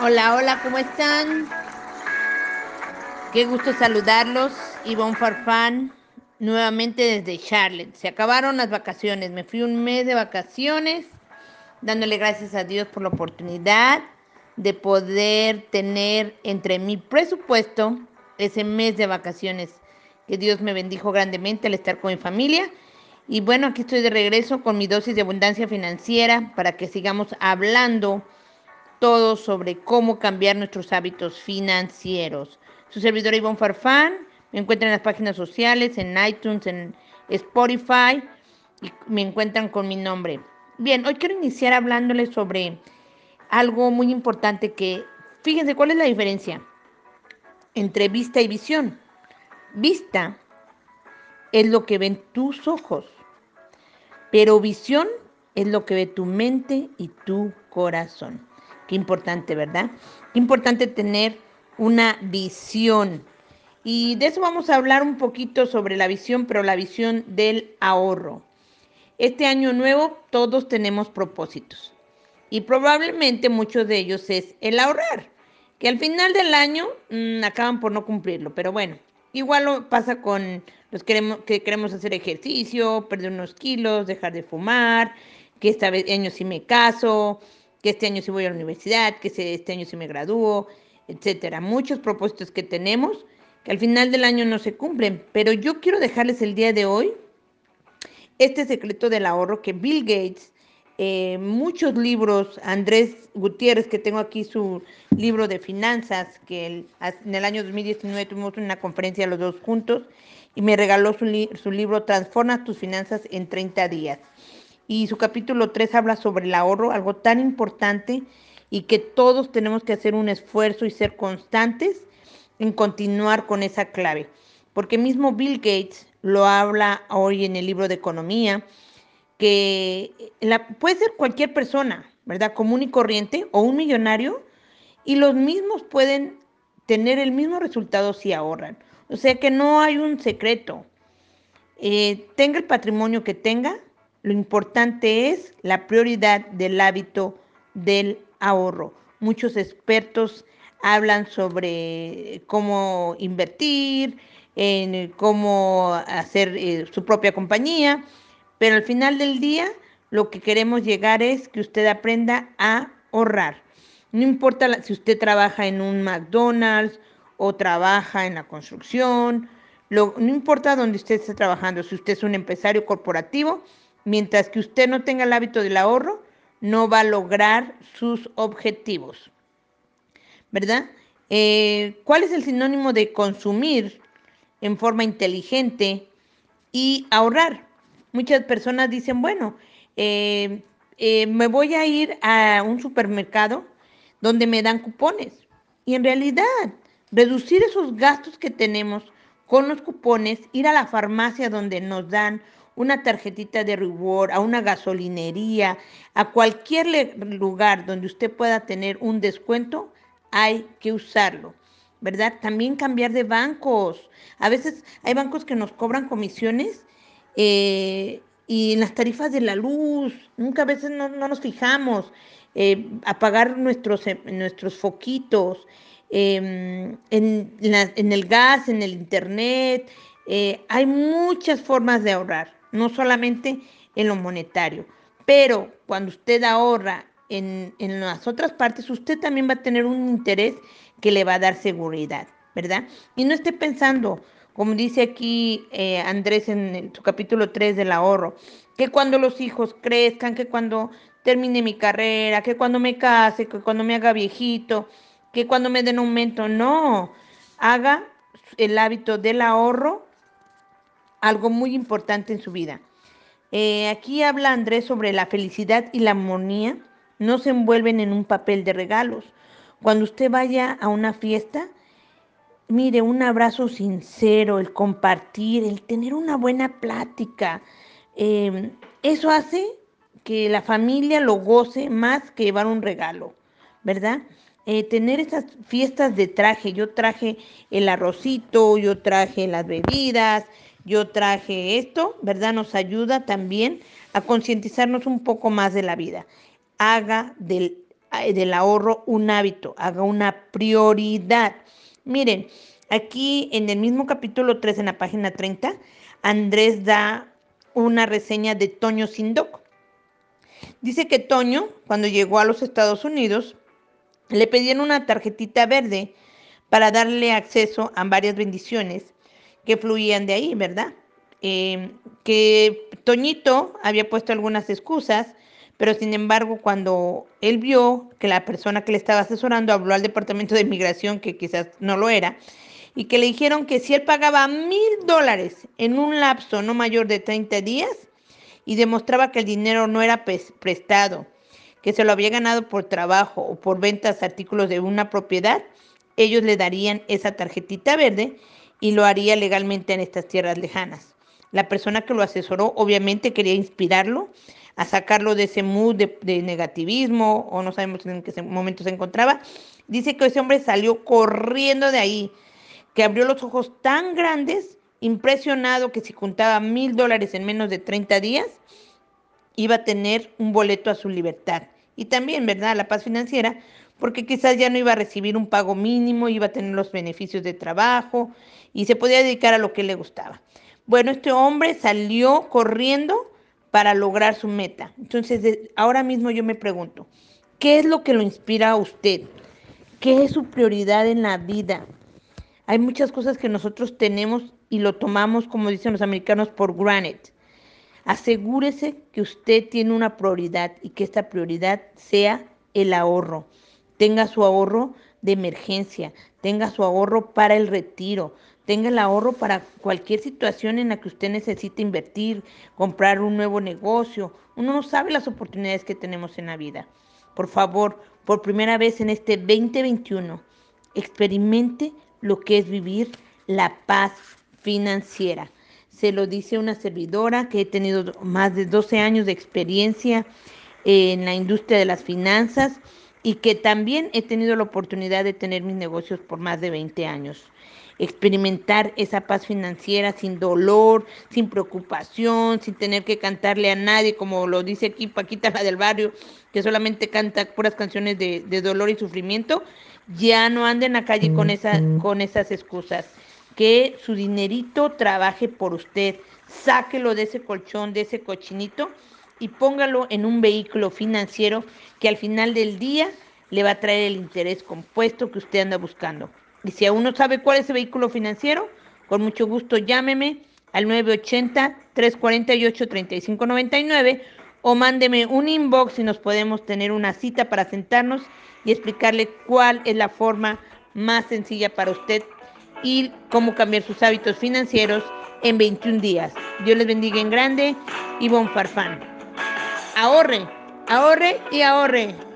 Hola, hola, ¿cómo están? Qué gusto saludarlos. Ivonne Farfán, nuevamente desde Charlotte. Se acabaron las vacaciones. Me fui un mes de vacaciones, dándole gracias a Dios por la oportunidad de poder tener entre mi presupuesto ese mes de vacaciones. Que Dios me bendijo grandemente al estar con mi familia. Y bueno, aquí estoy de regreso con mi dosis de abundancia financiera para que sigamos hablando todo sobre cómo cambiar nuestros hábitos financieros. Su servidor Ivonne Farfán, me encuentran en las páginas sociales, en iTunes, en Spotify y me encuentran con mi nombre. Bien, hoy quiero iniciar hablándoles sobre algo muy importante que, fíjense, ¿cuál es la diferencia entre vista y visión? Vista es lo que ven tus ojos, pero visión es lo que ve tu mente y tu corazón. Qué importante, ¿verdad? Qué importante tener una visión. Y de eso vamos a hablar un poquito sobre la visión, pero la visión del ahorro. Este año nuevo todos tenemos propósitos y probablemente muchos de ellos es el ahorrar, que al final del año mmm, acaban por no cumplirlo, pero bueno, igual lo pasa con los que queremos hacer ejercicio, perder unos kilos, dejar de fumar, que este año sí me caso, que este año sí voy a la universidad, que este año sí me gradúo, etcétera. Muchos propósitos que tenemos que al final del año no se cumplen, pero yo quiero dejarles el día de hoy este secreto del ahorro que Bill Gates, eh, muchos libros, Andrés Gutiérrez, que tengo aquí su libro de finanzas, que en el año 2019 tuvimos una conferencia los dos juntos y me regaló su, su libro Transforma tus finanzas en 30 días y su capítulo 3 habla sobre el ahorro, algo tan importante y que todos tenemos que hacer un esfuerzo y ser constantes en continuar con esa clave. Porque mismo Bill Gates lo habla hoy en el libro de economía, que la, puede ser cualquier persona, ¿verdad? Común y corriente o un millonario, y los mismos pueden tener el mismo resultado si ahorran. O sea que no hay un secreto. Eh, tenga el patrimonio que tenga, lo importante es la prioridad del hábito del ahorro. Muchos expertos hablan sobre cómo invertir, en cómo hacer eh, su propia compañía, pero al final del día lo que queremos llegar es que usted aprenda a ahorrar. No importa si usted trabaja en un McDonald's o trabaja en la construcción, no importa dónde usted esté trabajando, si usted es un empresario corporativo, Mientras que usted no tenga el hábito del ahorro, no va a lograr sus objetivos. ¿Verdad? Eh, ¿Cuál es el sinónimo de consumir en forma inteligente y ahorrar? Muchas personas dicen, bueno, eh, eh, me voy a ir a un supermercado donde me dan cupones. Y en realidad, reducir esos gastos que tenemos con los cupones, ir a la farmacia donde nos dan una tarjetita de reward, a una gasolinería, a cualquier lugar donde usted pueda tener un descuento, hay que usarlo. ¿Verdad? También cambiar de bancos. A veces hay bancos que nos cobran comisiones eh, y en las tarifas de la luz, nunca a veces no, nos fijamos. Eh, apagar nuestros, eh, nuestros foquitos, em, en, en, el gas, en el internet. hay muchas formas de ahorrar no solamente en lo monetario. Pero cuando usted ahorra en, las otras partes, usted también va a tener un interés que le va a dar seguridad, ¿verdad? Y no esté pensando, como dice aquí eh, Andrés en su capítulo 3 del ahorro, que cuando los hijos crezcan, que cuando termine mi carrera, que cuando me case, que cuando me haga viejito, que cuando me den aumento, no, haga el hábito del ahorro algo muy importante en su vida. Eh, aquí habla Andrés sobre la felicidad y la armonía no se envuelven en un papel de regalos. Cuando usted vaya a una fiesta, mire, un abrazo sincero, el compartir, el tener una buena plática, em, eso hace que la familia lo goce más que llevar un regalo, ¿verdad? Eh, tener esas fiestas de traje, yo traje el arrocito, yo traje las bebidas, yo traje esto, ¿verdad? Nos ayuda también a concientizarnos un poco más de la vida. Haga del del ahorro un hábito, haga una prioridad. Miren, aquí en el mismo capítulo 3, en la página 30, Andrés da una reseña de Toño Sindoc. Dice que Toño, cuando llegó a los Estados Unidos, le pedían una tarjetita verde para darle acceso a varias bendiciones que fluían de ahí, ¿verdad? Eh, que Toñito había puesto algunas excusas, pero sin embargo cuando él vio que la persona que le estaba asesorando habló al departamento de inmigración, que quizás no lo era, y que le dijeron que si él pagaba mil dólares en un lapso no mayor de 30 días y demostraba que el dinero no era prestado, que se lo había ganado por trabajo o por ventas de artículos de una propiedad, ellos le darían esa tarjetita verde y lo haría legalmente en estas tierras lejanas. La persona que lo asesoró obviamente quería inspirarlo a sacarlo de ese mood de, negativismo o no sabemos en qué momento se encontraba. Dice que ese hombre salió corriendo de ahí, que abrió los ojos tan grandes, impresionado que si contaba mil dólares en menos de 30 días, iba a tener un boleto a su libertad. Y también, ¿verdad?, la paz financiera, porque quizás ya no iba a recibir un pago mínimo, iba a tener los beneficios de trabajo y se podía dedicar a lo que le gustaba. Bueno, este hombre salió corriendo para lograr su meta. Entonces, ahora mismo yo me pregunto, ¿qué es lo que lo inspira a usted? ¿Qué es su prioridad en la vida? Hay muchas cosas que nosotros tenemos y lo tomamos, como dicen los americanos, por granted. Asegúrese que usted tiene una prioridad y que esta prioridad sea el ahorro. Tenga su ahorro de emergencia, tenga su ahorro para el retiro, tenga el ahorro para cualquier situación en la que usted necesite invertir, comprar un nuevo negocio. Uno no sabe las oportunidades que tenemos en la vida. Por favor, por primera vez en este 2021, experimente lo que es vivir la paz financiera. Se lo dice una servidora que he tenido más de 12 años de experiencia en la industria de las finanzas y que también he tenido la oportunidad de tener mis negocios por más de 20 años experimentar esa paz financiera sin dolor, sin preocupación, sin tener que cantarle a nadie, como lo dice aquí Paquita, la del barrio, que solamente canta puras canciones de, dolor y sufrimiento, ya no anden a la calle con, esa, con esas excusas. Que su dinerito trabaje por usted, sáquelo de ese colchón, de ese cochinito y póngalo en un vehículo financiero que al final del día le va a traer el interés compuesto que usted anda buscando. Y si aún no sabe cuál es ese vehículo financiero, con mucho gusto llámeme al 980-348-3599 o mándeme un inbox y nos podemos tener una cita para sentarnos y explicarle cuál es la forma más sencilla para usted y cómo cambiar sus hábitos financieros en 21 días. Dios les bendiga en grande. y Farfán. Ahorre, ahorre y ahorre.